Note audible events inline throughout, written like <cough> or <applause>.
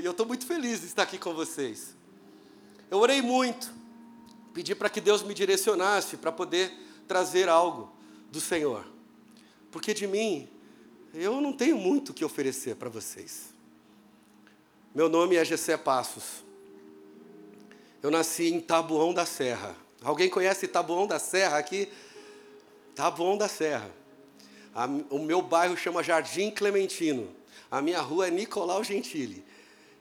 E eu estou muito feliz de estar aqui com vocês. Eu orei muito, pedi para que Deus me direcionasse para poder trazer algo do Senhor. Porque de mim, eu não tenho muito o que oferecer para vocês. Meu nome é Gessé Passos. Eu nasci em Tabuão da Serra. Alguém conhece Tabuão da Serra aqui? Tabuão da Serra. o meu bairro chama Jardim Clementino. A minha rua é Nicolau Gentili.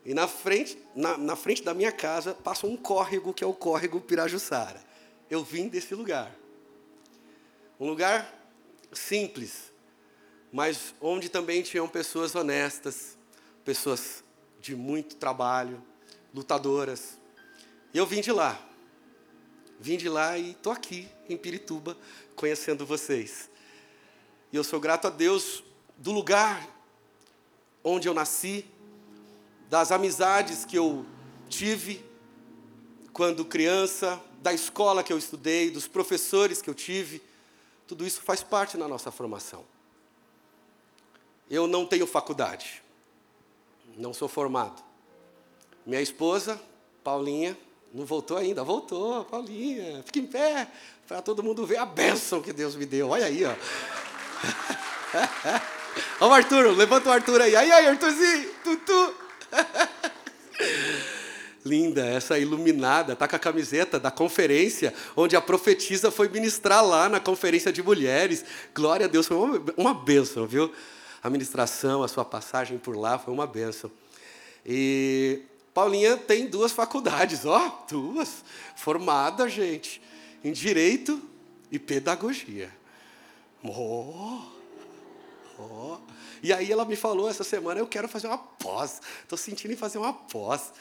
E na frente, na, na frente da minha casa passa um córrego que é o córrego Pirajussara. Eu vim desse lugar. Um lugar simples, mas onde também tinham pessoas honestas, pessoas de muito trabalho, lutadoras. E eu vim de lá. Vim de lá e estou aqui em Pirituba conhecendo vocês. E eu sou grato a Deus do lugar onde eu nasci, das amizades que eu tive quando criança, da escola que eu estudei, dos professores que eu tive. Tudo isso faz parte da nossa formação. Eu não tenho faculdade, não sou formado. Minha esposa, Paulinha, não voltou ainda, voltou, Paulinha, fica em pé, para todo mundo ver a bênção que Deus me deu. Olha aí, ó. <laughs> Olha o Arthur, levanta o Arthur aí. Aí, aí, Arthurzinho, tutu. Linda, essa iluminada, tá com a camiseta da conferência, onde a profetisa foi ministrar lá na conferência de mulheres. Glória a Deus, foi uma, uma bênção, viu? A ministração, a sua passagem por lá foi uma bênção. E Paulinha tem duas faculdades, ó, duas, formada, gente, em Direito e Pedagogia. Oh, oh. E aí ela me falou essa semana, eu quero fazer uma pós. Estou sentindo em fazer uma pós.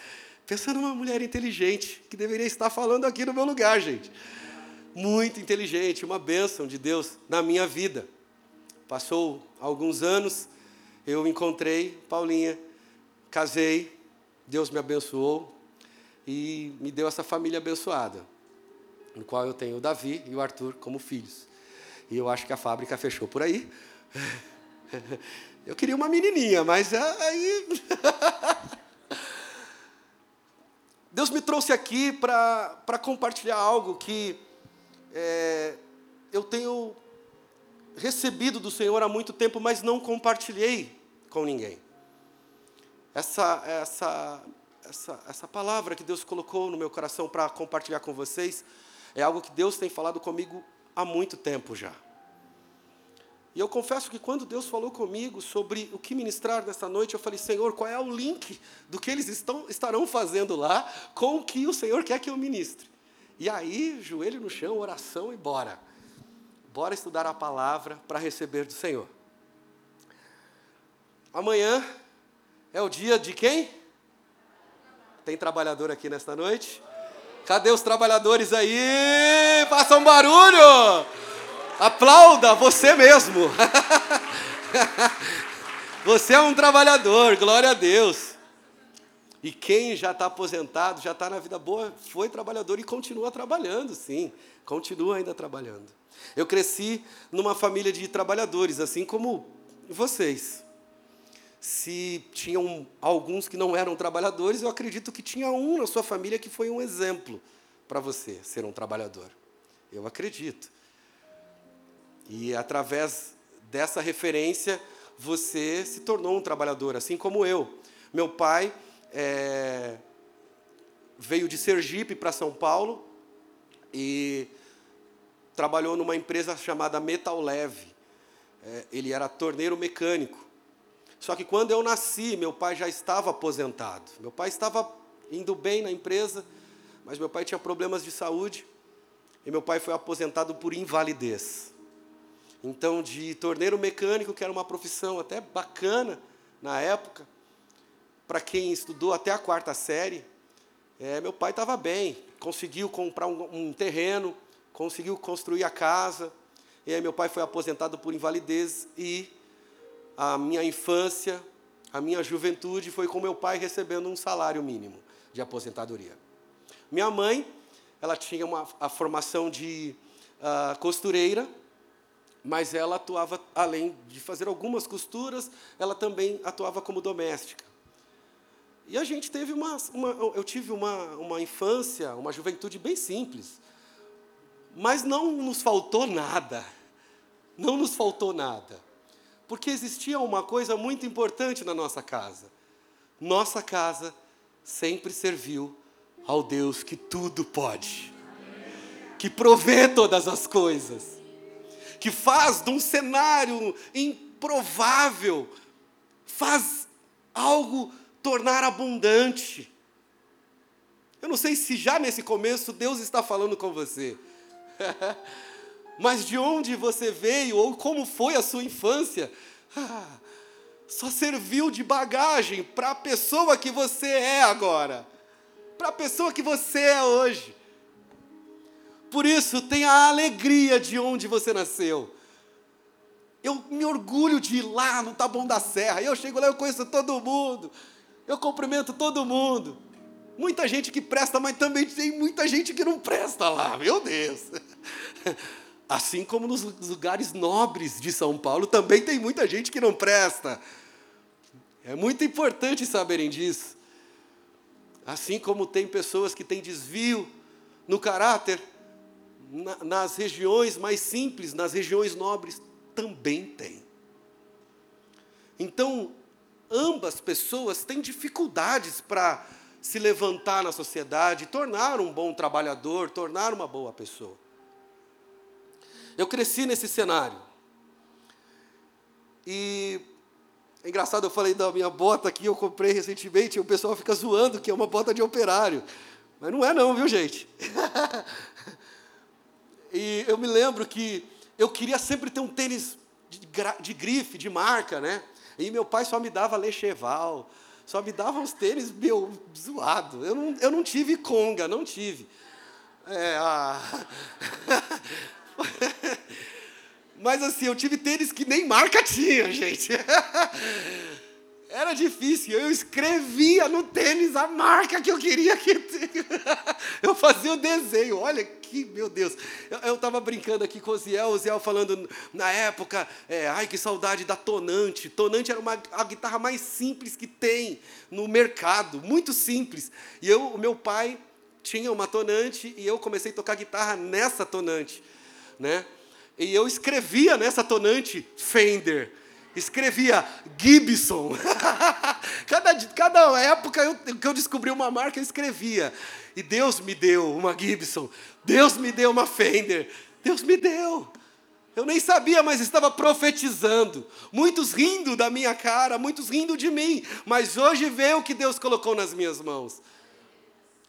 Pensando numa mulher inteligente, que deveria estar falando aqui no meu lugar, gente. Muito inteligente, uma bênção de Deus na minha vida. Passou alguns anos, eu encontrei Paulinha, casei, Deus me abençoou e me deu essa família abençoada, no qual eu tenho o Davi e o Arthur como filhos. E eu acho que a fábrica fechou por aí. <laughs> Eu queria uma menininha, mas aí. <laughs> Deus me trouxe aqui para compartilhar algo que é, eu tenho recebido do Senhor há muito tempo, mas não compartilhei com ninguém. Essa, essa, essa, essa palavra que Deus colocou no meu coração para compartilhar com vocês é algo que Deus tem falado comigo há muito tempo já. E eu confesso que quando Deus falou comigo sobre o que ministrar nessa noite, eu falei, Senhor, qual é o link do que eles estão, estarão fazendo lá com o que o Senhor quer que eu ministre? E aí, joelho no chão, oração e bora. Bora estudar a palavra para receber do Senhor. Amanhã é o dia de quem? Tem trabalhador aqui nesta noite? Cadê os trabalhadores aí? Façam um barulho! Aplauda você mesmo. <laughs> você é um trabalhador, glória a Deus. E quem já está aposentado, já está na vida boa, foi trabalhador e continua trabalhando, sim, continua ainda trabalhando. Eu cresci numa família de trabalhadores, assim como vocês. Se tinham alguns que não eram trabalhadores, eu acredito que tinha um na sua família que foi um exemplo para você ser um trabalhador. Eu acredito. E através dessa referência, você se tornou um trabalhador, assim como eu. Meu pai é, veio de Sergipe para São Paulo e trabalhou numa empresa chamada Metal Leve. É, ele era torneiro mecânico. Só que quando eu nasci, meu pai já estava aposentado. Meu pai estava indo bem na empresa, mas meu pai tinha problemas de saúde e meu pai foi aposentado por invalidez. Então, de torneiro mecânico, que era uma profissão até bacana na época, para quem estudou até a quarta série, É, meu pai estava bem, conseguiu comprar um, um, terreno, conseguiu construir a casa. E aí meu pai foi aposentado por invalidez e a minha infância, a minha juventude foi com meu pai recebendo um salário mínimo de aposentadoria. Minha mãe, ela tinha uma, a formação de uh, costureira, mas ela atuava, além de fazer algumas costuras, ela também atuava como doméstica. E a gente teve uma, uma eu tive uma, uma infância, uma juventude bem simples, mas não nos faltou nada, não nos faltou nada, porque existia uma coisa muito importante na nossa casa. Nossa casa sempre serviu ao Deus que tudo pode, que provê todas as coisas, que faz de um cenário improvável, faz algo tornar abundante. Eu não sei se já nesse começo Deus está falando com você. <laughs> Mas de onde você veio ou como foi a sua infância, <laughs> só serviu de bagagem para a pessoa que você é agora para a pessoa que você é hoje. Por isso, tenha a alegria de onde você nasceu. Eu me orgulho de ir lá no Taboão da Serra. Eu chego lá, eu conheço todo mundo. Eu cumprimento todo mundo. Muita gente que presta, mas também tem muita gente que não presta lá. Meu Deus. <laughs> Assim como nos lugares nobres de São Paulo, também tem muita gente que não presta. É muito importante saberem disso. Assim como tem pessoas que têm desvio no caráter, na, nas regiões mais simples, nas regiões nobres, também tem. Então, ambas pessoas têm dificuldades para se levantar na sociedade, tornar um bom trabalhador, tornar uma boa pessoa. Eu cresci nesse cenário. E é engraçado, eu falei da minha bota aqui, eu comprei recentemente, e o pessoal fica zoando que é uma bota de operário. Mas não é não, viu gente? <laughs> e eu me lembro que eu queria sempre ter um tênis de, de grife, de marca, né? E meu pai só me dava Lecheval, só me dava uns tênis, meu, zoado. Eu não, eu não tive conga, não tive. É, ah... <laughs> Mas assim, eu tive tênis que nem marca tinha, gente. <laughs> Era difícil. Eu escrevia no tênis a marca que eu queria que. <laughs> eu fazia o desenho. Olha que, meu Deus. Eu estava brincando aqui com o Ziel, o Ziel falando na época, é, ai que saudade da Tonante. Tonante era uma, a guitarra mais simples que tem no mercado, muito simples. E eu, o meu pai tinha uma Tonante e eu comecei a tocar guitarra nessa Tonante, né? E eu escrevia nessa tonante Fender, escrevia Gibson. <laughs> cada, cada época eu, que eu descobri uma marca, eu escrevia. E Deus me deu uma Gibson, Deus me deu uma Fender, Deus me deu. Eu nem sabia, mas estava profetizando. Muitos rindo da minha cara, muitos rindo de mim. Mas hoje vê o que Deus colocou nas minhas mãos.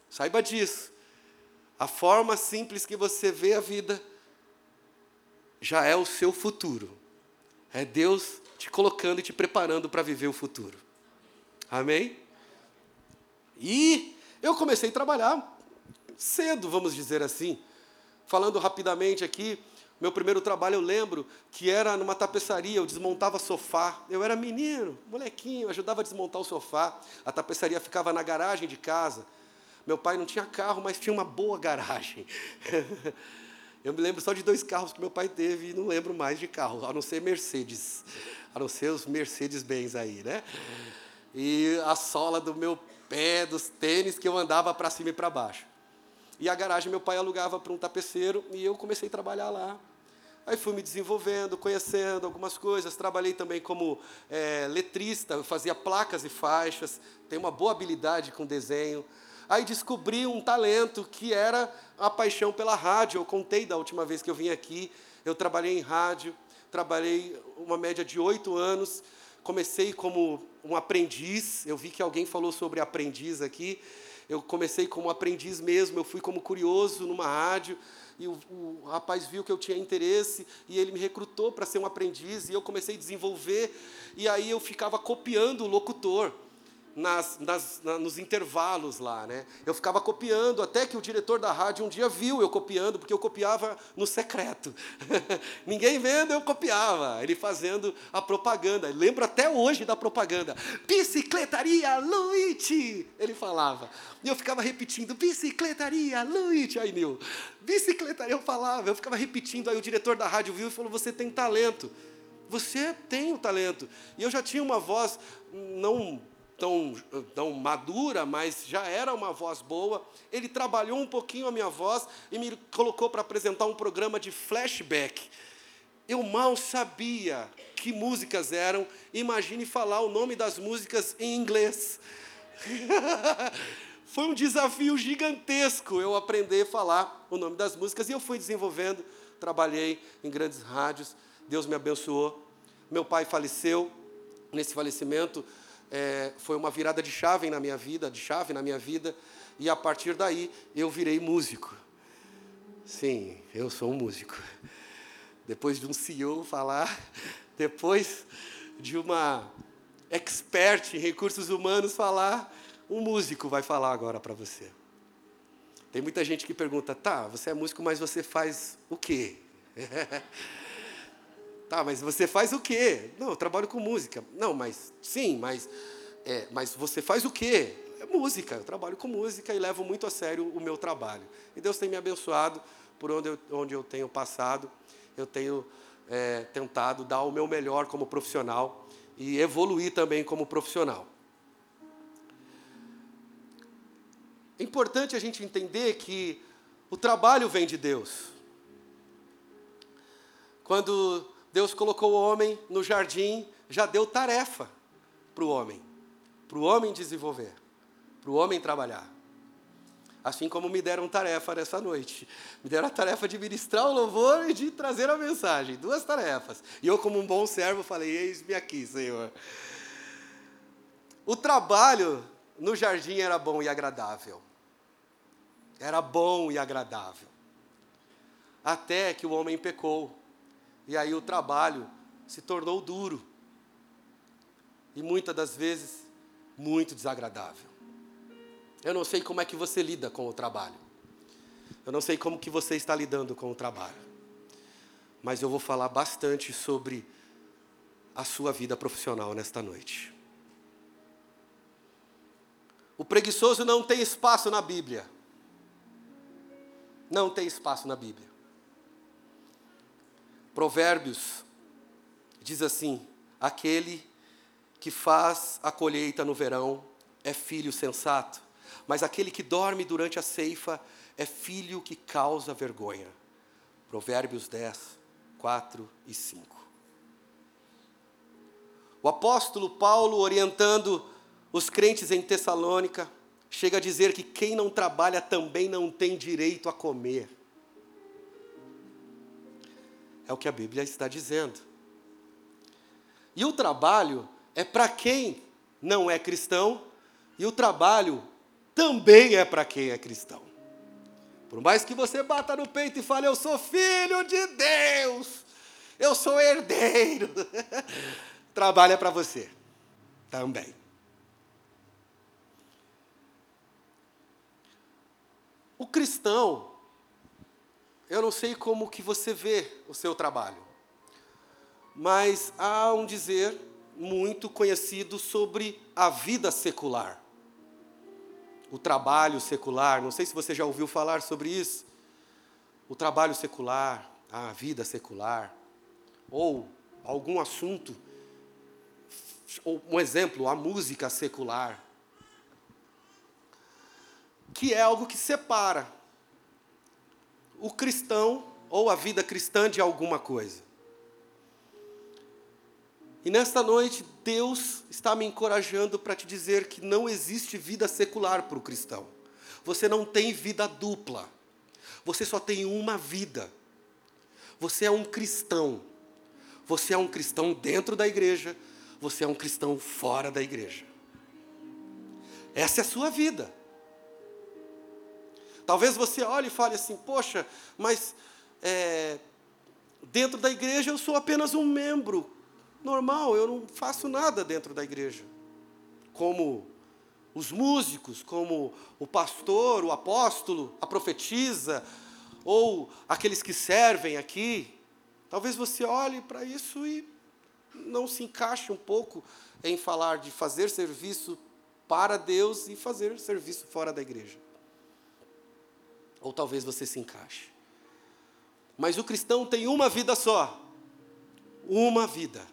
Saiba disso. A forma simples que você vê a vida já é o seu futuro. É Deus te colocando e te preparando para viver o futuro. Amém? E eu comecei a trabalhar cedo, vamos dizer assim. Falando rapidamente aqui, meu primeiro trabalho eu lembro que era numa tapeçaria, eu desmontava sofá. Eu era menino, molequinho, ajudava a desmontar o sofá. A tapeçaria ficava na garagem de casa. Meu pai não tinha carro, mas tinha uma boa garagem. <laughs> Eu me lembro só de dois carros que meu pai teve e não lembro mais de carro, a não ser Mercedes. A não ser os Mercedes-Benz aí, né? E a sola do meu pé, dos tênis que eu andava para cima e para baixo. E a garagem meu pai alugava para um tapeceiro e eu comecei a trabalhar lá. Aí fui me desenvolvendo, conhecendo algumas coisas. Trabalhei também como é, letrista, fazia placas e faixas. Tenho uma boa habilidade com desenho. Aí descobri um talento que era a paixão pela rádio. Eu contei da última vez que eu vim aqui. Eu trabalhei em rádio, trabalhei uma média de oito anos. Comecei como um aprendiz. Eu vi que alguém falou sobre aprendiz aqui. Eu comecei como aprendiz mesmo. Eu fui como curioso numa rádio e o, o, rapaz viu que eu tinha interesse e ele me recrutou para ser um aprendiz e eu comecei a desenvolver e aí eu ficava copiando o locutor nas, nas, na, nos intervalos lá, né? Eu ficava copiando, até que o diretor da rádio um dia viu eu copiando, porque eu copiava no secreto. <laughs> Ninguém vendo, eu copiava. Ele fazendo a propaganda. lembro até hoje da propaganda. Bicicletaria Luigi! Ele falava. E eu ficava repetindo, bicicletaria Luigi! Aí, Nil, bicicletaria, eu falava, eu ficava repetindo. Aí o diretor da rádio viu e falou: Você tem talento. Você tem o talento. E eu já tinha uma voz não tão, tão madura, mas já era uma voz boa. Ele trabalhou um pouquinho a minha voz e me colocou para apresentar um programa de flashback. Eu mal sabia que músicas eram, imagine falar o nome das músicas em inglês. <laughs> Foi um desafio gigantesco eu aprender a falar o nome das músicas e eu fui desenvolvendo, trabalhei em grandes rádios, Deus me abençoou. Meu pai faleceu, nesse falecimento é, foi uma virada de chave na minha vida, de chave na minha vida, e a partir daí eu virei músico. Sim, eu sou um músico. Depois de um CEO falar, <laughs> depois de uma expert em recursos humanos falar, um músico vai falar agora para você. Tem muita gente que pergunta, tá, você é músico, mas você faz o quê? <laughs> Tá, mas você faz o quê? Não, eu trabalho com música. Não, mas sim, mas, é, mas você faz o quê? É música. Eu trabalho com música e levo muito a sério o meu trabalho. E Deus tem me abençoado por onde eu, onde eu tenho passado. Eu tenho é, tentado dar o meu melhor como profissional e evoluir também como profissional. É importante a gente entender que o trabalho vem de Deus. Quando Deus colocou o homem no jardim, já deu tarefa para o homem, para o homem desenvolver, para o homem trabalhar. Assim como me deram tarefa nessa noite. Me deram a tarefa de ministrar o louvor e de trazer a mensagem. Duas tarefas. E eu, como um bom servo, falei: Eis-me aqui, Senhor. O trabalho no jardim era bom e agradável. Era bom e agradável. Até que o homem pecou. E aí o trabalho se tornou duro. E muitas das vezes muito desagradável. Eu não sei como é que você lida com o trabalho. Eu não sei como que você está lidando com o trabalho. Mas eu vou falar bastante sobre a sua vida profissional nesta noite. O preguiçoso não tem espaço na Bíblia. Não tem espaço na Bíblia. Provérbios diz assim: aquele que faz a colheita no verão é filho sensato, mas aquele que dorme durante a ceifa é filho que causa vergonha. Provérbios 10, 4 e 5. O apóstolo Paulo, orientando os crentes em Tessalônica, chega a dizer que quem não trabalha também não tem direito a comer. É o que a Bíblia está dizendo. E o trabalho é para quem não é cristão, e o trabalho também é para quem é cristão. Por mais que você bata no peito e fale, eu sou filho de Deus, eu sou herdeiro, <laughs> trabalho é para você também. O cristão eu não sei como que você vê o seu trabalho, mas há um dizer muito conhecido sobre a vida secular. O trabalho secular, não sei se você já ouviu falar sobre isso. O trabalho secular, a vida secular, ou algum assunto, ou um exemplo, a música secular, que é algo que separa o cristão ou a vida cristã de alguma coisa. E nesta noite, Deus está me encorajando para te dizer que não existe vida secular para o cristão. Você não tem vida dupla. Você só tem uma vida. Você é um cristão. Você é um cristão dentro da igreja. Você é um cristão fora da igreja. Essa é a sua vida. Talvez você olhe e fale assim: poxa, mas é, dentro da igreja eu sou apenas um membro normal, eu não faço nada dentro da igreja, como os músicos, como o pastor, o apóstolo, a profetisa, ou aqueles que servem aqui. Talvez você olhe para isso e não se encaixe um pouco em falar de fazer serviço para Deus e fazer serviço fora da igreja. Ou talvez você se encaixe. Mas o cristão tem uma vida só. Uma vida.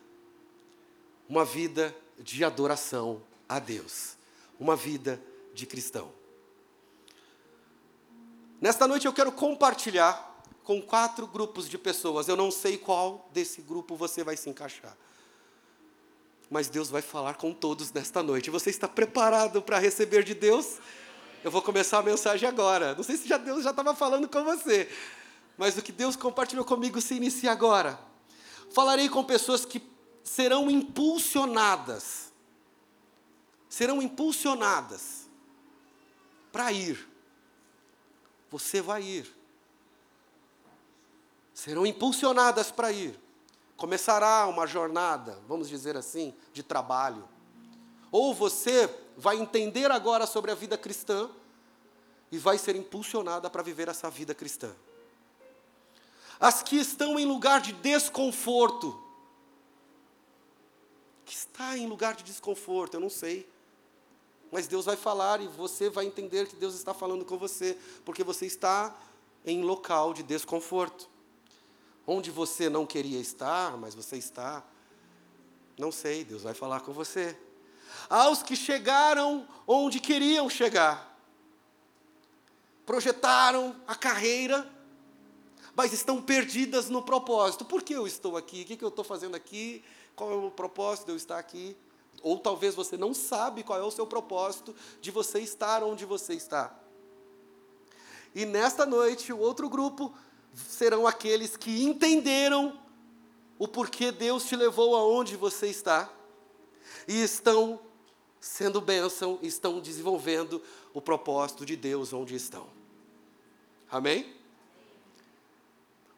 Uma vida de adoração a Deus. Uma vida de cristão. Nesta noite eu quero compartilhar com quatro grupos de pessoas. Eu não sei qual desse grupo você vai se encaixar. Mas Deus vai falar com todos nesta noite. Você está preparado para receber de Deus? Eu vou começar a mensagem agora. Não sei se já Deus já estava falando com você, mas o que Deus compartilhou comigo se inicia agora. Falarei com pessoas que serão impulsionadas, serão impulsionadas para ir. Você vai ir. Serão impulsionadas para ir. Começará uma jornada, vamos dizer assim, de trabalho. Ou você vai entender agora sobre a vida cristã e vai ser impulsionada para viver essa vida cristã. As que estão em lugar de desconforto, que está em lugar de desconforto, eu não sei. Mas Deus vai falar e você vai entender que Deus está falando com você, porque você está em local de desconforto onde você não queria estar, mas você está. Não sei, Deus vai falar com você. Aos que chegaram onde queriam chegar, projetaram a carreira, mas estão perdidas no propósito. Por que eu estou aqui? O que eu estou fazendo aqui? Qual é o propósito de eu estar aqui? Ou talvez você não sabe qual é o seu propósito de você estar onde você está. E nesta noite, o outro grupo serão aqueles que entenderam o porquê Deus te levou aonde você está e estão sendo bênção, estão desenvolvendo o propósito de Deus onde estão. Amém?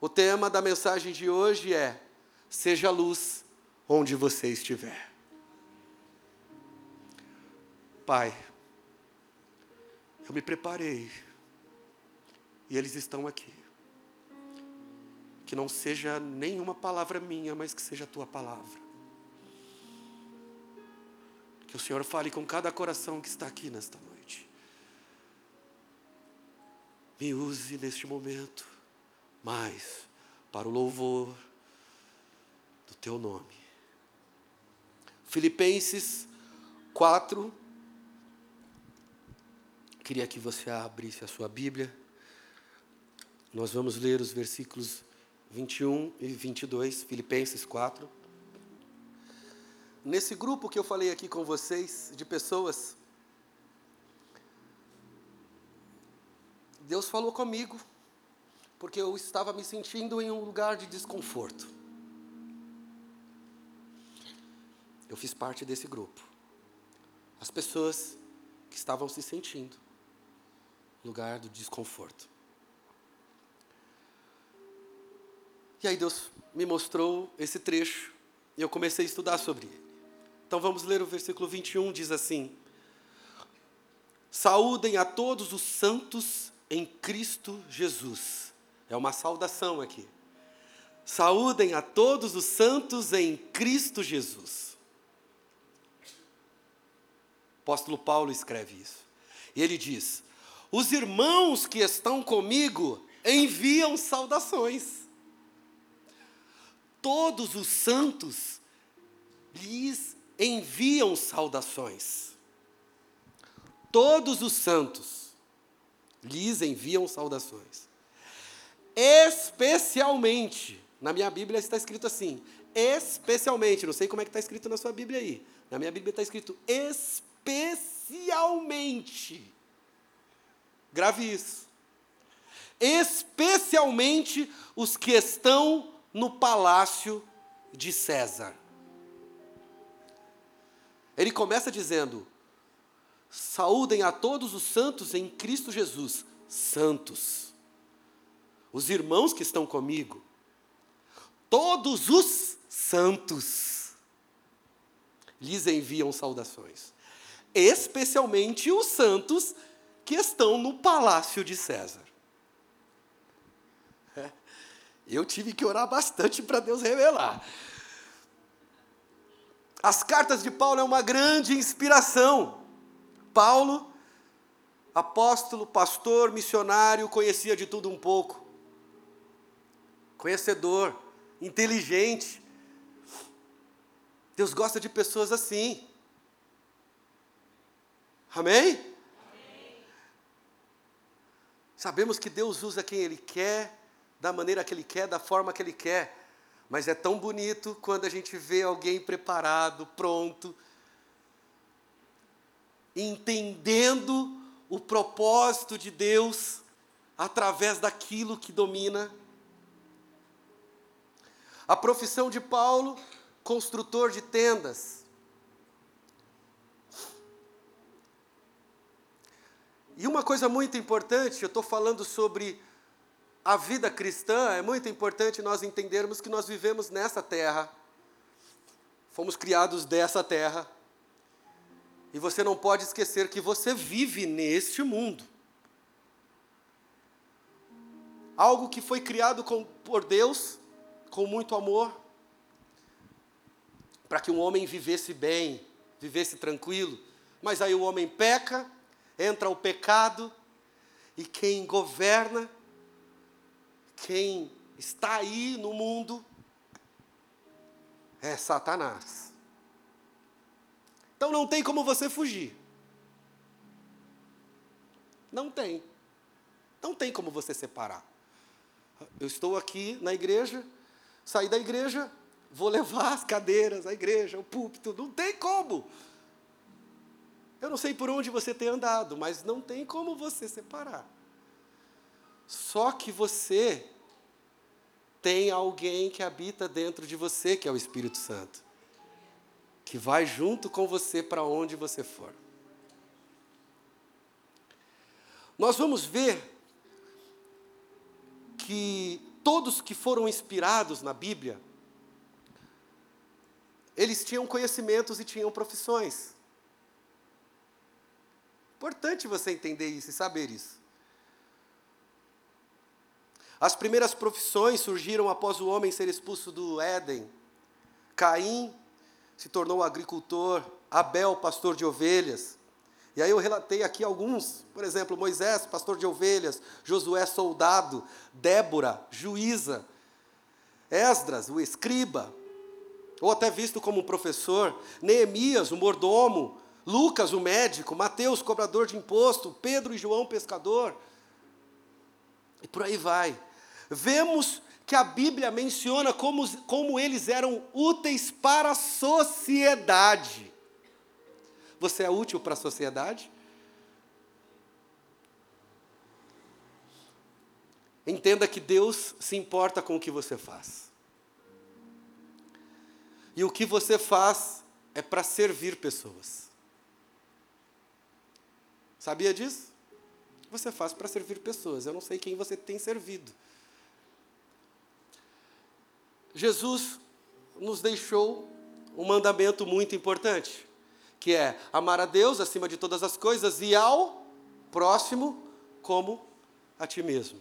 O tema da mensagem de hoje é: seja luz onde você estiver. Pai, eu me preparei e eles estão aqui que não seja nenhuma palavra minha, mas que seja a tua palavra. Que o Senhor fale com cada coração que está aqui nesta noite. Me use neste momento mais para o louvor do teu nome. Filipenses 4. Queria que você abrisse a sua Bíblia. Nós vamos ler os versículos 21 e 22, Filipenses 4. Nesse grupo que eu falei aqui com vocês, de pessoas, Deus falou comigo, porque eu estava me sentindo em um lugar de desconforto. Eu fiz parte desse grupo. As pessoas que estavam se sentindo no lugar do desconforto. E aí Deus me mostrou esse trecho e eu comecei a estudar sobre ele. Então vamos ler o versículo 21, diz assim: Saúdem a todos os santos em Cristo Jesus. É uma saudação aqui. Saúdem a todos os santos em Cristo Jesus. O apóstolo Paulo escreve isso. E ele diz: Os irmãos que estão comigo enviam saudações todos os santos lhes enviam saudações. Todos os santos lhes enviam saudações. Especialmente, na minha Bíblia está escrito assim, especialmente, não sei como é que está escrito na sua Bíblia aí. Na minha Bíblia está escrito especialmente. Grave isso. Especialmente os que estão no palácio de César. Ele começa dizendo: Saúdem a todos os santos em Cristo Jesus, santos. Os irmãos que estão comigo, todos os santos, lhes enviam saudações. especialmente os santos que estão no palácio de César. <laughs> Eu tive que orar bastante para Deus revelar. As cartas de Paulo é uma grande inspiração. Paulo, apóstolo, pastor, missionário, conhecia de tudo um pouco. Conhecedor, inteligente. Deus gosta de pessoas assim. Amém? Sabemos que Deus usa quem Ele quer, da maneira que Ele quer, da forma que Ele quer. Mas é tão bonito quando a gente vê alguém preparado, pronto, entendendo o propósito de Deus através daquilo que domina. A profissão de Paulo, construtor de tendas. E uma coisa muito importante, eu estou falando sobre a vida cristã, é muito importante nós entendermos que nós vivemos nessa terra, fomos criados dessa terra, e você não pode esquecer que você vive neste mundo. Algo que foi criado com, por Deus, com muito amor, para que um homem vivesse bem, vivesse tranquilo. Mas aí o homem peca, entra o pecado, e quem governa quem está aí no mundo é Satanás. Então não tem como você fugir. Não tem. Não tem como você separar. Eu estou aqui na igreja, saí da igreja, vou levar as cadeiras, a igreja, o púlpito, não tem como. Eu não sei por onde você tem andado, mas não tem como você separar. Só que você tem alguém que habita dentro de você, que é o Espírito Santo, que vai junto com você para onde você for. Nós vamos ver que todos que foram inspirados na Bíblia, eles tinham conhecimentos e tinham profissões. Importante você entender isso e saber isso. As primeiras profissões surgiram após o homem ser expulso do Éden. Caim se tornou agricultor, Abel, pastor de ovelhas. E aí eu relatei aqui alguns, por exemplo, Moisés, pastor de ovelhas, Josué, soldado, Débora, juíza, Esdras, o escriba, ou até visto como um professor, Neemias, o mordomo, Lucas, o médico, Mateus, cobrador de imposto, Pedro e João, pescador. E por aí vai vemos que a Bíblia menciona como, como eles eram úteis para a sociedade. Você é útil para a sociedade? Entenda que Deus se importa com o que você faz. E o que você faz é para servir pessoas. Sabia disso? Você faz para servir pessoas. Eu não sei quem você tem servido. Jesus nos deixou um mandamento muito importante, que é amar a Deus acima de todas as coisas e ao próximo como a ti mesmo.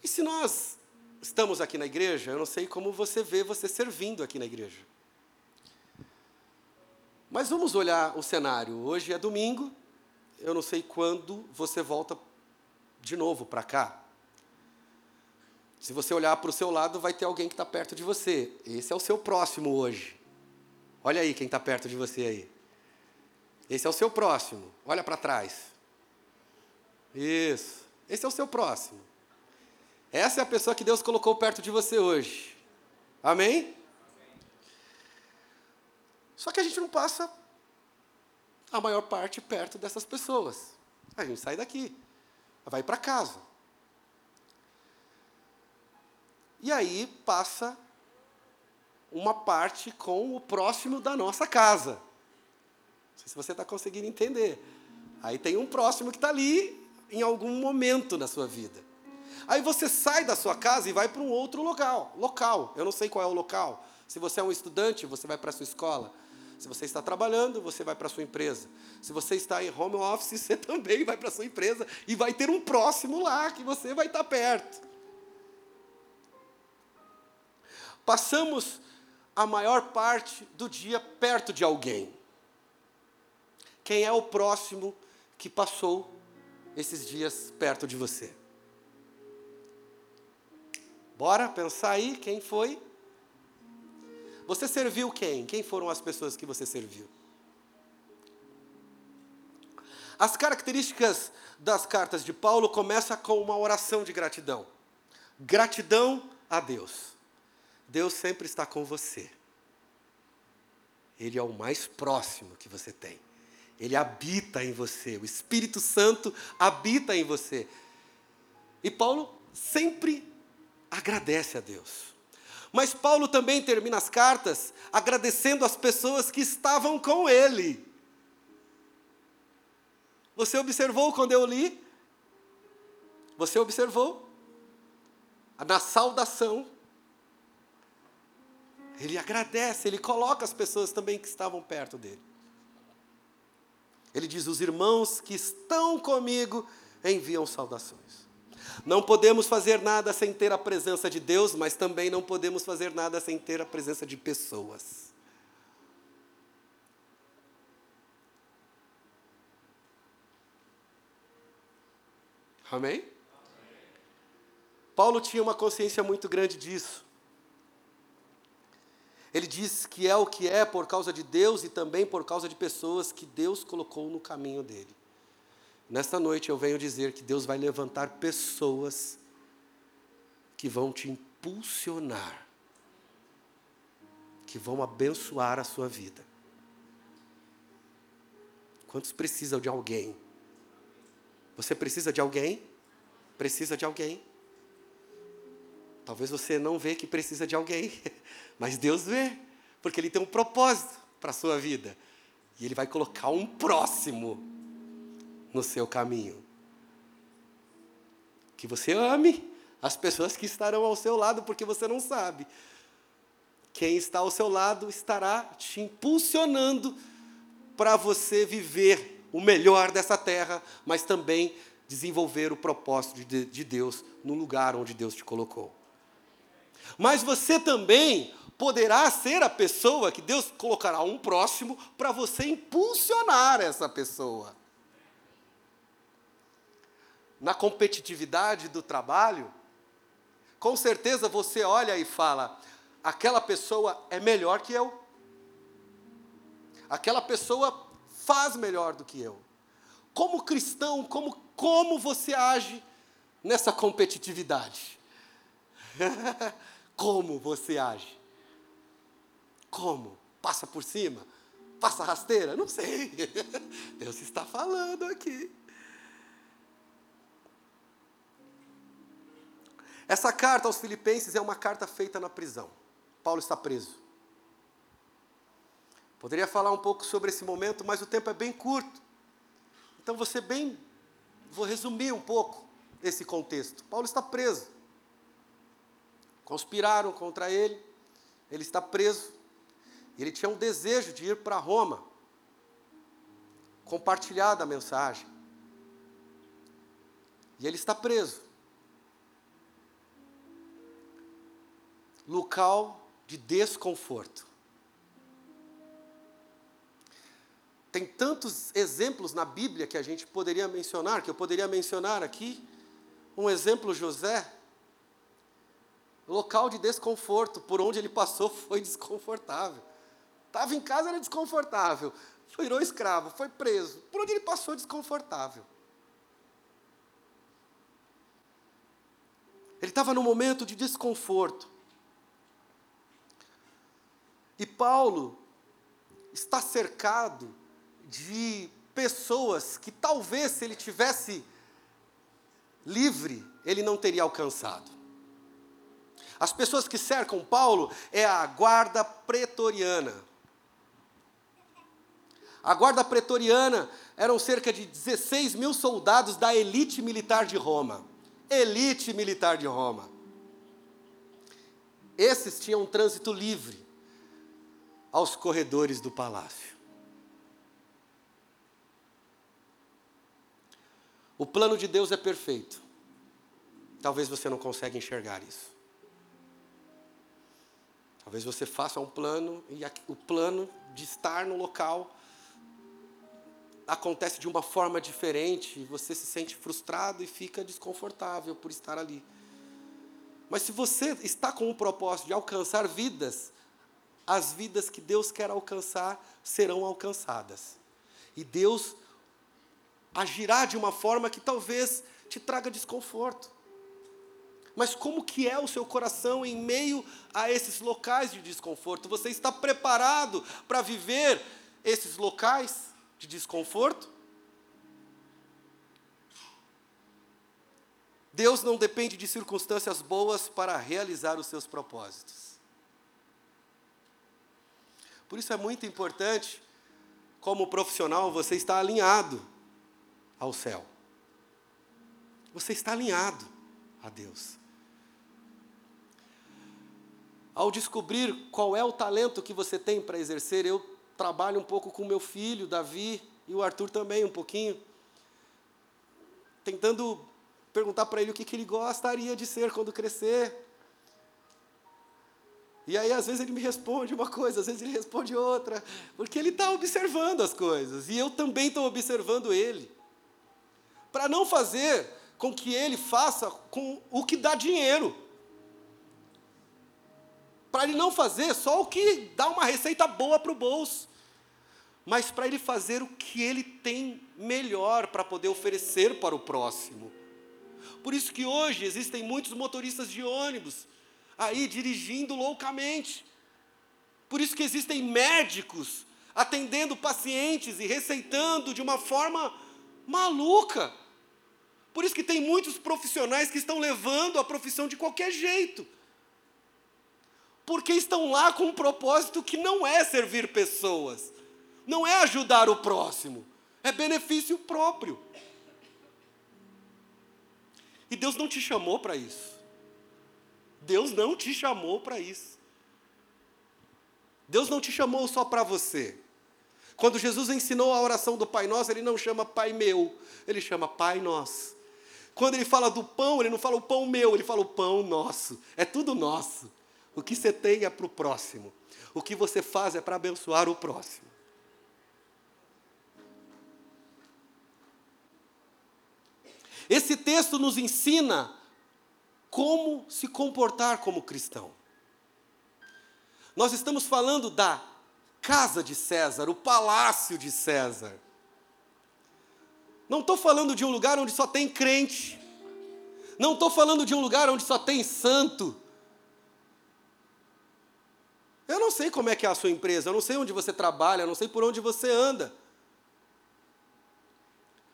E se nós estamos aqui na igreja, eu não sei como você vê você servindo aqui na igreja. Mas vamos olhar o cenário. Hoje é domingo, eu não sei quando você volta de novo para cá. Se você olhar para o seu lado, vai ter alguém que está perto de você. Esse é o seu próximo hoje. Olha aí quem está perto de você aí. Esse é o seu próximo. Olha para trás. Isso. Esse é o seu próximo. Essa é a pessoa que Deus colocou perto de você hoje. Amém? Só que a gente não passa a maior parte perto dessas pessoas. A gente sai daqui, vai para casa. E aí passa uma parte com o próximo da nossa casa. Não sei se você está conseguindo entender. Aí tem um próximo que está ali em algum momento na sua vida. Aí você sai da sua casa e vai para um outro local. Local. Eu não sei qual é o local. Se você é um estudante, você vai para a sua escola. Se você está trabalhando, você vai para a sua empresa. Se você está em home office, <laughs> você também vai para a sua empresa e vai ter um próximo lá que você vai estar perto. Passamos a maior parte do dia perto de alguém. Quem é o próximo que passou esses dias perto de você? Bora pensar aí quem foi? Você serviu quem? Quem foram as pessoas que você serviu? As características das cartas de Paulo começam com uma oração de gratidão. Gratidão a Deus. Deus sempre está com você. Ele é o mais próximo que você tem. Ele habita em você. O Espírito Santo habita em você. E Paulo sempre agradece a Deus. Mas Paulo também termina as cartas agradecendo as pessoas que estavam com ele. Você observou quando eu li? Você observou? Na saudação, ele agradece, ele coloca as pessoas também que estavam perto dele. Ele diz: Os irmãos que estão comigo enviam saudações. Não podemos fazer nada sem ter a presença de Deus, mas também não podemos fazer nada sem ter a presença de pessoas. Amém? Amém? Paulo tinha uma consciência muito grande disso. Ele diz que é o que é por causa de Deus e também por causa de pessoas que Deus colocou no caminho dele. Nesta noite eu venho dizer que Deus vai levantar pessoas que vão te impulsionar, que vão abençoar a sua vida. Quantos precisam de alguém? Você precisa de alguém? Precisa de alguém? Talvez você não vê que precisa de alguém, <laughs> mas Deus vê, porque Ele tem um propósito para a sua vida. E Ele vai colocar um próximo no seu caminho. Que você ame as pessoas que estarão ao seu lado, porque você não sabe. Quem está ao seu lado estará te impulsionando para você viver o melhor dessa terra, mas também desenvolver o propósito de Deus no lugar onde Deus te colocou. Mas você também poderá ser a pessoa que Deus colocará um próximo para você impulsionar essa pessoa. Na competitividade do trabalho, com certeza você olha e fala: aquela pessoa é melhor que eu. Aquela pessoa faz melhor do que eu. Como cristão, como, como você age nessa competitividade? <laughs> Como você age? Como? Passa por cima? Passa rasteira? Não sei. <laughs> Deus está falando aqui. Essa carta aos Filipenses é uma carta feita na prisão. Paulo está preso. Poderia falar um pouco sobre esse momento, mas o tempo é bem curto. Então você bem vou resumir um pouco esse contexto. Paulo está preso. Conspiraram contra ele, ele está preso. Ele tinha um desejo de ir para Roma, compartilhar da mensagem. E ele está preso. Local de desconforto. Tem tantos exemplos na Bíblia que a gente poderia mencionar, que eu poderia mencionar aqui. Um exemplo, José, local de desconforto, por onde ele passou <laughs> foi desconfortável. Estava em casa, era desconfortável. Virou escravo, foi preso. Por onde ele passou, desconfortável. Ele estava num momento de desconforto. E Paulo está cercado de pessoas que talvez, se ele tivesse livre, ele não teria alcançado. As pessoas que cercam Paulo é a guarda pretoriana. A guarda pretoriana eram cerca de 16 mil soldados da elite militar de Roma. Elite militar de Roma. Esses tinham um trânsito livre. aos corredores do palácio. O plano de Deus é perfeito. Talvez você não consiga enxergar isso. Talvez você faça um plano e o plano de estar no local acontece de uma forma diferente e você se sente frustrado e fica desconfortável por estar ali. Mas se você está com o propósito de alcançar vidas, as vidas que Deus quer alcançar serão alcançadas. E Deus agirá de uma forma que talvez te traga desconforto. Mas como que é o seu coração em meio a esses locais de desconforto? Você está preparado para viver esses locais de desconforto? Deus não depende de circunstâncias boas para realizar os seus propósitos. Por isso é muito importante, como profissional, você estar alinhado ao céu. Você está alinhado a Deus. Ao descobrir qual é o talento que você tem para exercer, eu trabalho um pouco com meu filho, Davi, e o Arthur também, um pouquinho, tentando perguntar para ele o que, que ele gostaria de ser quando crescer. E aí, às vezes, ele me responde uma coisa, às vezes, ele responde outra, porque ele está observando as coisas, e eu também estou observando ele para não fazer com que ele faça com o que dá dinheiro. Para ele não fazer só o que dá uma receita boa para o bolso, mas para ele fazer o que ele tem melhor para poder oferecer para o próximo. Por isso que hoje existem muitos motoristas de ônibus aí dirigindo loucamente. Por isso que existem médicos atendendo pacientes e receitando de uma forma maluca. Por isso que tem muitos profissionais que estão levando a profissão de qualquer jeito. Porque estão lá com um propósito que não é servir pessoas, não é ajudar o próximo, é benefício próprio. E Deus não te chamou para isso. Deus não te chamou para isso. Deus não te chamou só para você. Quando Jesus ensinou a oração do Pai Nosso, ele não chama Pai meu, ele chama Pai Nosso. Quando ele fala do pão, ele não fala o pão meu, ele fala o pão nosso. É tudo nosso. O que você tem é para o próximo. O que você faz é para abençoar o próximo. Esse texto nos ensina como se comportar como cristão. Nós estamos falando da casa de César, o palácio de César. Não estou falando de um lugar onde só tem crente. Não estou falando de um lugar onde só tem santo. Eu não sei como é que é a sua empresa, eu não sei onde você trabalha, eu não sei por onde você anda.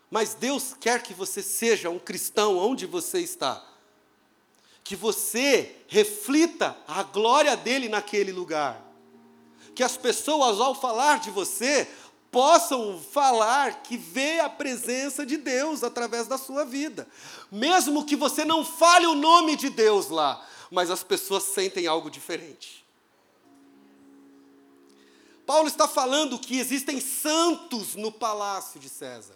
Mas Deus quer que você seja um cristão onde você está. Que você reflita a glória dele naquele lugar. Que as pessoas, ao falar de você, possam falar que vê a presença de Deus através da sua vida. Mesmo que você não fale o nome de Deus lá, mas as pessoas sentem algo diferente. Paulo está falando que existem santos no palácio de César.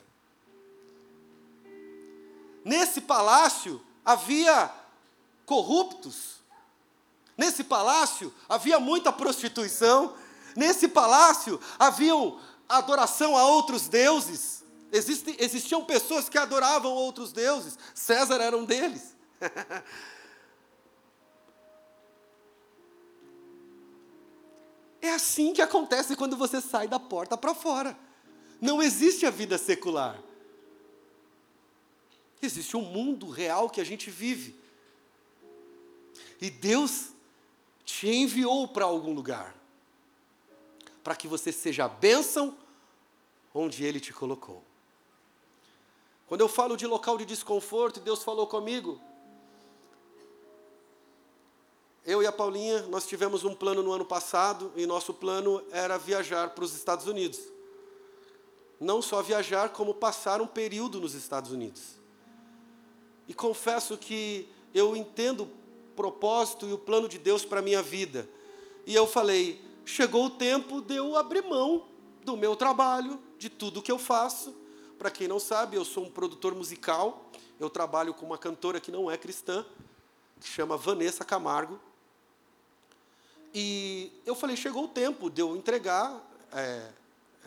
Nesse palácio havia corruptos. Nesse palácio havia muita prostituição. Nesse palácio haviam adoração a outros deuses. Existi, existiam pessoas que adoravam outros deuses. César era um deles. <laughs> é assim que acontece quando você sai da porta para fora. Não existe a vida secular. Existe um mundo real que a gente vive. E Deus te enviou para algum lugar para que você seja a bênção onde Ele te colocou. Quando eu falo de local de desconforto, Deus falou comigo. Eu e a Paulinha, nós tivemos um plano no ano passado, e nosso plano era viajar para os Estados Unidos. Não só viajar, como passar um período nos Estados Unidos. E confesso que eu entendo o propósito e o plano de Deus para a minha vida. E eu falei, chegou o tempo de eu abrir mão do meu trabalho, de tudo que eu faço. Para quem não sabe, eu sou um produtor musical. Eu trabalho com uma cantora que não é cristã, que chama Vanessa Camargo. E eu falei: chegou o tempo de eu entregar é,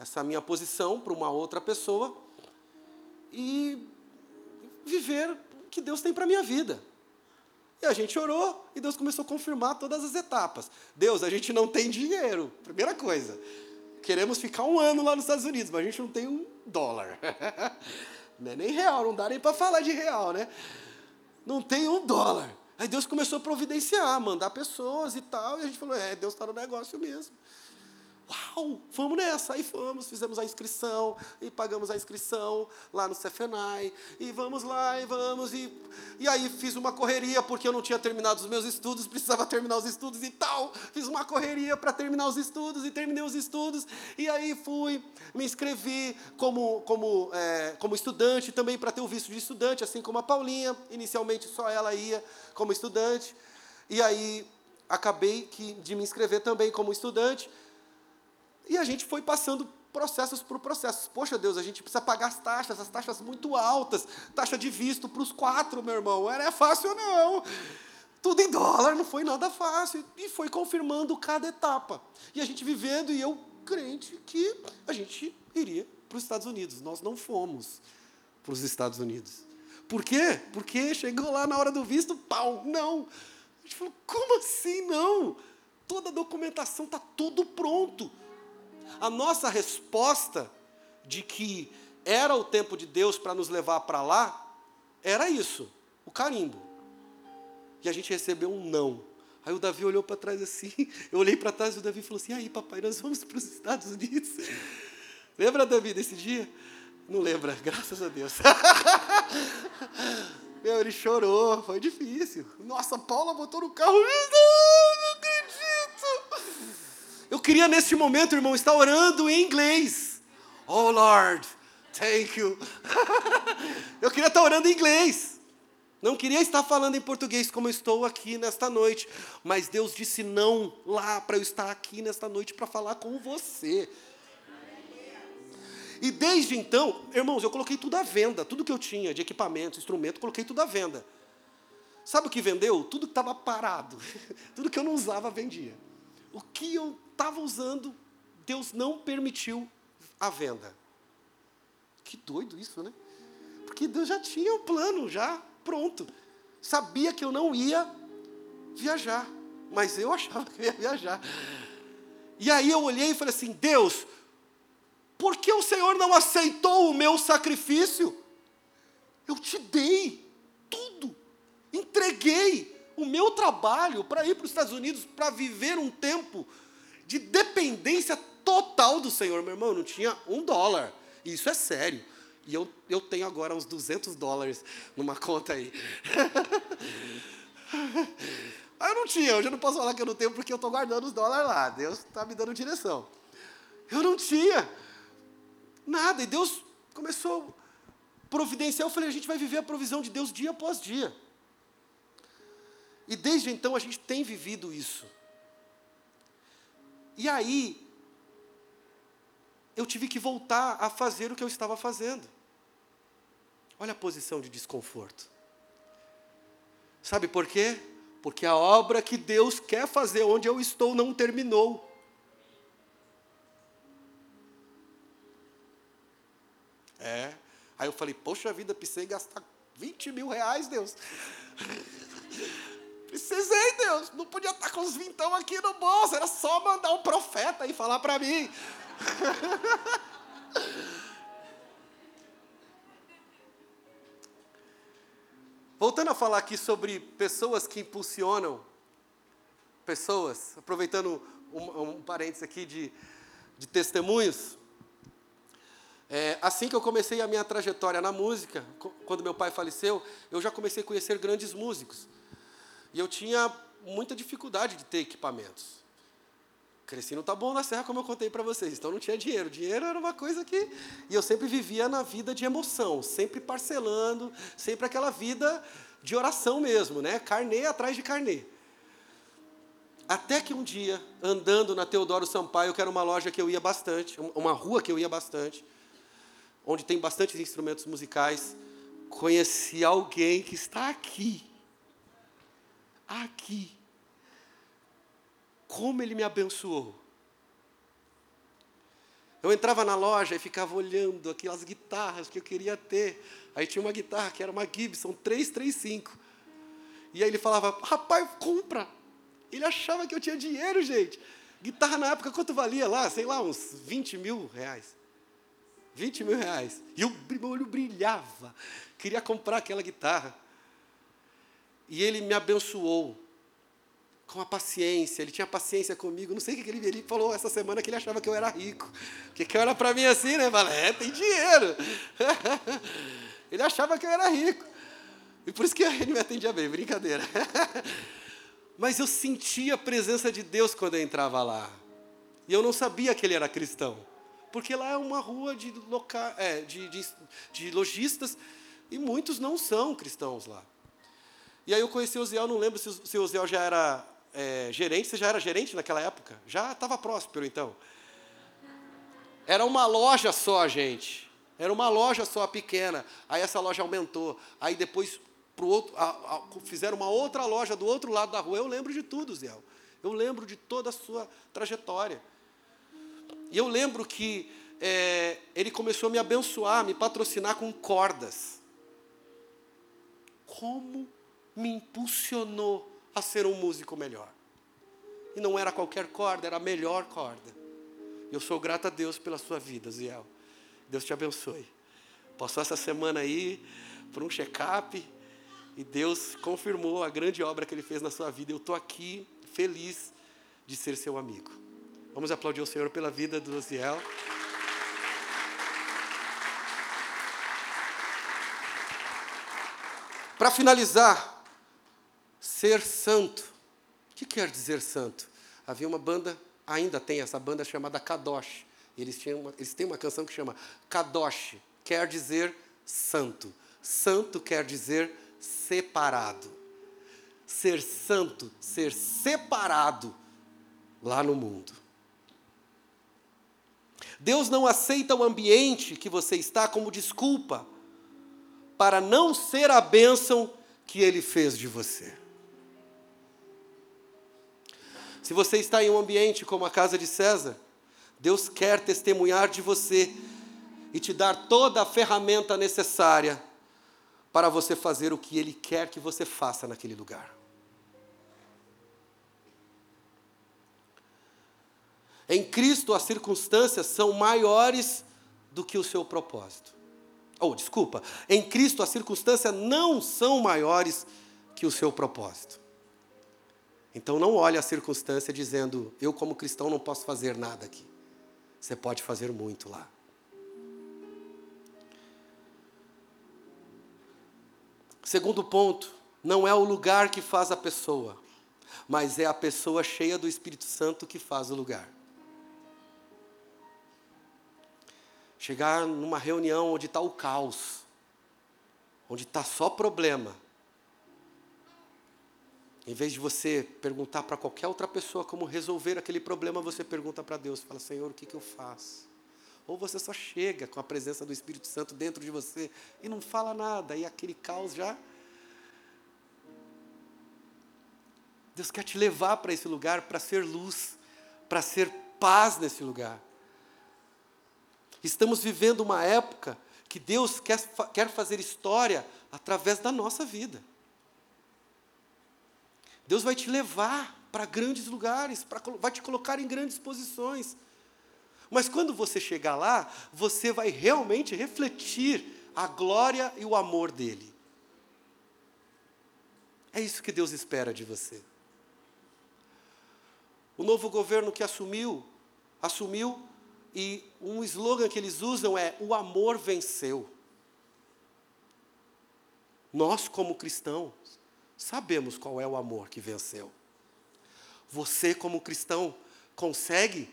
essa minha posição para uma outra pessoa e viver o que Deus tem para a minha vida. E a gente orou e Deus começou a confirmar todas as etapas. Deus, a gente não tem dinheiro, primeira coisa. Queremos ficar um ano lá nos Estados Unidos, mas a gente não tem um dólar. <laughs> não é nem real, não dá nem para falar de real, né? Não tem um dólar. Aí Deus começou a providenciar, mandar pessoas e tal, e a gente falou: é, Deus está no negócio mesmo. Uau, vamos nessa. Aí fomos, fizemos a inscrição e pagamos a inscrição lá no Cefenai. E vamos lá, e vamos. E, e aí fiz uma correria, porque eu não tinha terminado os meus estudos, <laughs> precisava terminar os estudos e tal. Fiz uma correria para terminar os estudos e terminei os estudos. E aí fui, me inscrevi como, como, é, como estudante, também para ter o visto de estudante, assim como a Paulinha. Inicialmente só ela ia como estudante. E aí acabei que, de me inscrever também como estudante. E a gente foi passando processos por processos. Poxa Deus, a gente precisa pagar as taxas, as taxas muito altas, taxa de visto para os quatro, meu irmão. Não é fácil, não. Tudo em dólar, não foi nada fácil. E foi confirmando cada etapa. E a gente vivendo, e eu crente que a gente iria para os Estados Unidos. Nós não fomos para os Estados Unidos. Por quê? Porque chegou lá na hora do visto, pau, não. A gente falou, como assim não? Toda a documentação está tudo pronto. A nossa resposta de que era o tempo de Deus para nos levar para lá, era isso, o carimbo. E a gente recebeu um não. Aí o Davi olhou para trás assim, <laughs> eu olhei para trás e o Davi falou assim: aí, papai, nós vamos para os Estados Unidos. <laughs> Lembra, Davi, desse dia? Não lembra, <laughs> graças a Deus. Meu, ele chorou, foi difícil. Nossa, Paula botou no carro. Não, queria neste momento, irmão, estar orando em inglês. Oh Lord, thank you. <laughs> eu queria estar orando em inglês. Não queria estar falando em português como estou aqui nesta noite, mas Deus disse não lá para eu estar aqui nesta noite para falar com você. E desde então, irmãos, eu coloquei tudo à venda, tudo que eu tinha de equipamento, instrumento, coloquei tudo à venda. Sabe o que vendeu? Tudo que estava parado, <laughs> tudo que eu não usava vendia. O que eu estava usando, Deus não permitiu a venda. Que doido isso, né? Porque Deus já tinha o um plano, já pronto. Sabia que eu não ia viajar, mas eu achava que eu ia viajar. E aí eu olhei e falei assim: Deus, por que o Senhor não aceitou o meu sacrifício? Eu te dei tudo, entreguei o meu trabalho para ir para os Estados Unidos para viver um tempo de dependência total do Senhor. Meu irmão, não tinha um dólar. Isso é sério. E eu, eu tenho agora uns 200 dólares numa conta aí. <laughs> eu não tinha, hoje eu não posso falar que eu não tenho porque eu estou guardando os dólares lá. Deus está me dando direção. Eu não tinha nada. E Deus começou a providenciar. Eu falei, a gente vai viver a provisão de Deus dia após dia. E desde então a gente tem vivido isso. E aí, eu tive que voltar a fazer o que eu estava fazendo. Olha a posição de desconforto. Sabe por quê? Porque a obra que Deus quer fazer onde eu estou não terminou. É. Aí eu falei, poxa vida, precisei gastar 20 mil reais, Deus. <laughs> Precisei, Deus. Não podia estar com os vintão aqui no bolso. Era só mandar um profeta e falar para mim. <laughs> Voltando a falar aqui sobre pessoas que impulsionam pessoas, aproveitando um, um parênteses aqui de, de testemunhos. É, assim que eu comecei a minha trajetória na música, quando meu pai faleceu, eu já comecei a conhecer grandes músicos. E eu tinha muita dificuldade de ter equipamentos. Cresci no Taboão da Serra, como eu contei para vocês, então não tinha dinheiro. Dinheiro era uma coisa que. E eu sempre vivia na vida de emoção, sempre parcelando, sempre aquela vida de oração mesmo, né? Carnê atrás de carnê. Até que um dia, andando na Teodoro Sampaio, que era uma loja que eu ia bastante, uma rua que eu ia bastante, onde tem bastantes instrumentos musicais, conheci alguém que está aqui. Aqui. Como ele me abençoou. Eu entrava na loja e ficava olhando aquelas guitarras que eu queria ter. Aí tinha uma guitarra que era uma Gibson 335. E aí ele falava, rapaz, compra. Ele achava que eu tinha dinheiro, gente. Guitarra na época quanto valia lá? Sei lá, uns 20 mil reais. 20 mil reais. E o meu olho brilhava. Queria comprar aquela guitarra. E ele me abençoou com a paciência. Ele tinha paciência comigo. Não sei o que ele, ele falou essa semana que ele achava que eu era rico. Porque que era para mim assim, né? Fala, é, tem dinheiro. <laughs> ele achava que eu era rico. E por isso que ele me atendia bem, brincadeira. <laughs> Mas eu sentia a presença de Deus quando eu entrava lá. E eu não sabia que ele era cristão. Porque lá é uma rua de, loca... É, de, de, de lojistas e muitos não são cristãos lá. E aí eu conheci o Ziel, não lembro se, se o Ziel já era é, gerente, você já era gerente naquela época? Já estava próspero então. Era uma loja só, gente. Era uma loja só pequena. Aí essa loja aumentou. Aí depois pro outro, a, a, fizeram uma outra loja do outro lado da rua. Eu lembro de tudo, Zé. Eu lembro de toda a sua trajetória. E eu lembro que é, ele começou a me abençoar, me patrocinar com cordas. Como me impulsionou a ser um músico melhor. E não era qualquer corda, era a melhor corda. Eu sou grato a Deus pela sua vida, Ziel. Deus te abençoe. Passou essa semana aí por um check-up e Deus confirmou a grande obra que Ele fez na sua vida. Eu estou aqui feliz de ser seu amigo. Vamos aplaudir o Senhor pela vida do Osiel. Para finalizar, ser santo. O que quer dizer santo? Havia uma banda, ainda tem essa banda chamada Kadosh. Eles, tinham uma, eles têm uma canção que chama Kadosh, quer dizer santo. Santo quer dizer separado. Ser santo, ser separado lá no mundo. Deus não aceita o ambiente que você está como desculpa para não ser a bênção que Ele fez de você. Se você está em um ambiente como a casa de César, Deus quer testemunhar de você e te dar toda a ferramenta necessária para você fazer o que Ele quer que você faça naquele lugar. Em Cristo, as circunstâncias são maiores do que o seu propósito. Ou, oh, desculpa, em Cristo, as circunstâncias não são maiores que o seu propósito. Então, não olhe a circunstância dizendo, eu, como cristão, não posso fazer nada aqui. Você pode fazer muito lá. Segundo ponto, não é o lugar que faz a pessoa, mas é a pessoa cheia do Espírito Santo que faz o lugar. Chegar numa reunião onde está o caos, onde está só problema, em vez de você perguntar para qualquer outra pessoa como resolver aquele problema, você pergunta para Deus, fala, Senhor, o que, que eu faço? Ou você só chega com a presença do Espírito Santo dentro de você e não fala nada, e aquele caos já. Deus quer te levar para esse lugar para ser luz, para ser paz nesse lugar. Estamos vivendo uma época que Deus quer, quer fazer história através da nossa vida. Deus vai te levar para grandes lugares, pra, vai te colocar em grandes posições. Mas quando você chegar lá, você vai realmente refletir a glória e o amor dele. É isso que Deus espera de você. O novo governo que assumiu, assumiu, e um slogan que eles usam é: o amor venceu. Nós, como cristãos, sabemos qual é o amor que venceu. Você, como cristão, consegue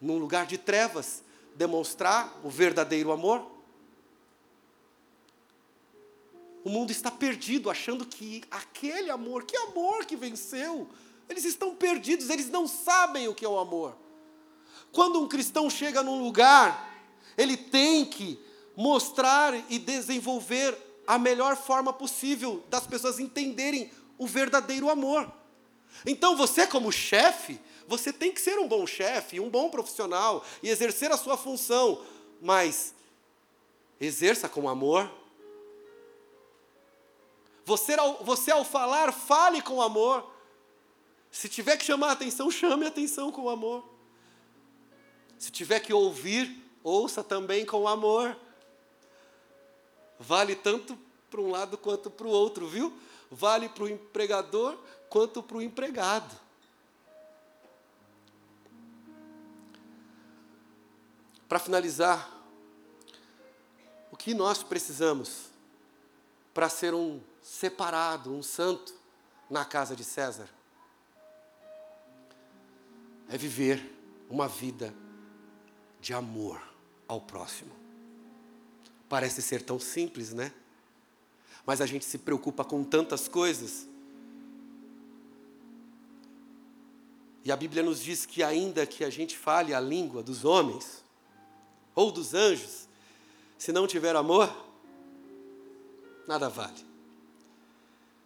num lugar de trevas, demonstrar o verdadeiro amor? O mundo está perdido, achando que aquele amor, que amor que venceu, Eles estão perdidos, eles não sabem o que é o amor. Quando um cristão chega num lugar, ele tem que mostrar e desenvolver a melhor forma possível das pessoas entenderem o verdadeiro amor. Então você, como chefe, você tem que ser um bom chefe, um bom profissional e exercer a sua função, mas exerça com amor. Você, você ao falar, fale com amor. Se tiver que chamar a atenção, chame a atenção com amor. Se tiver que ouvir, ouça também com amor. Vale tanto para um lado quanto para o outro, viu? Vale para o empregador quanto para o empregado. Para finalizar, o que nós precisamos para ser um separado, um santo na casa de César? É viver uma vida de amor ao próximo. Parece ser tão simples, né? Mas a gente se preocupa com tantas coisas. E a Bíblia nos diz que, ainda que a gente fale a língua dos homens ou dos anjos, se não tiver amor, nada vale.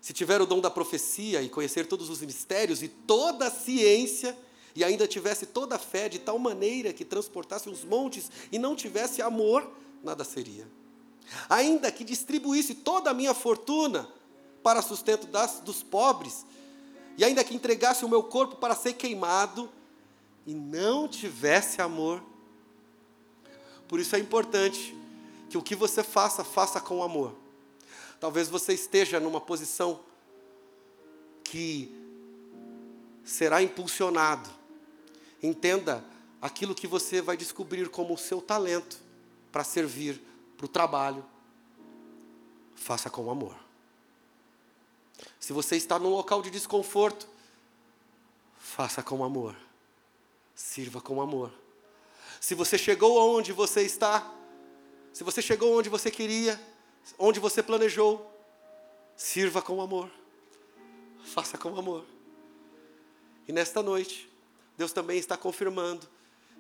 Se tiver o dom da profecia e conhecer todos os mistérios e toda a ciência, e ainda tivesse toda a fé de tal maneira que transportasse os montes e não tivesse amor, nada seria. Ainda que distribuísse toda a minha fortuna para sustento das, dos pobres, e ainda que entregasse o meu corpo para ser queimado, e não tivesse amor. Por isso é importante que o que você faça, faça com amor. Talvez você esteja numa posição que será impulsionado Entenda aquilo que você vai descobrir como o seu talento para servir para o trabalho. Faça com amor. Se você está num local de desconforto, faça com amor. Sirva com amor. Se você chegou aonde você está, se você chegou onde você queria, onde você planejou, sirva com amor. Faça com amor. E nesta noite, Deus também está confirmando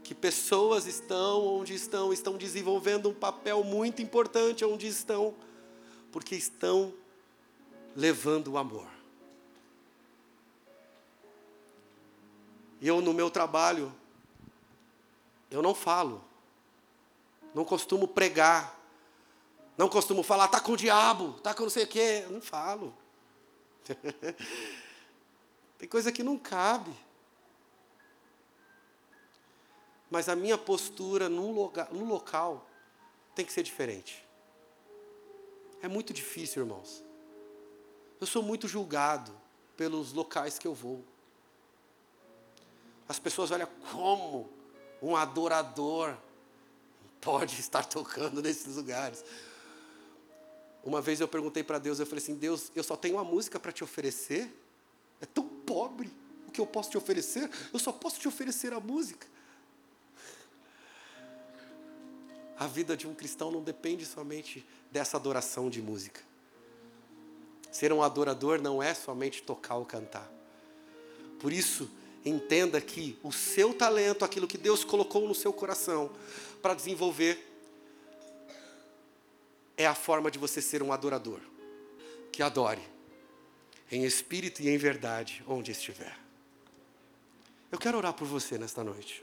que pessoas estão onde estão, estão desenvolvendo um papel muito importante onde estão, porque estão levando o amor. Eu, no meu trabalho, eu não falo, não costumo pregar, não costumo falar, tá com o diabo, tá com não sei o quê, eu não falo. <laughs> Tem coisa que não cabe mas a minha postura no, loga, no local tem que ser diferente. É muito difícil, irmãos. Eu sou muito julgado pelos locais que eu vou. As pessoas olham como um adorador pode estar tocando nesses lugares. Uma vez eu perguntei para Deus, eu falei assim: Deus, eu só tenho uma música para te oferecer. É tão pobre o que eu posso te oferecer. Eu só posso te oferecer a música. A vida de um cristão não depende somente dessa adoração de música. Ser um adorador não é somente tocar ou cantar. Por isso, entenda que o seu talento, aquilo que Deus colocou no seu coração para desenvolver, é a forma de você ser um adorador. Que adore, em espírito e em verdade, onde estiver. Eu quero orar por você nesta noite.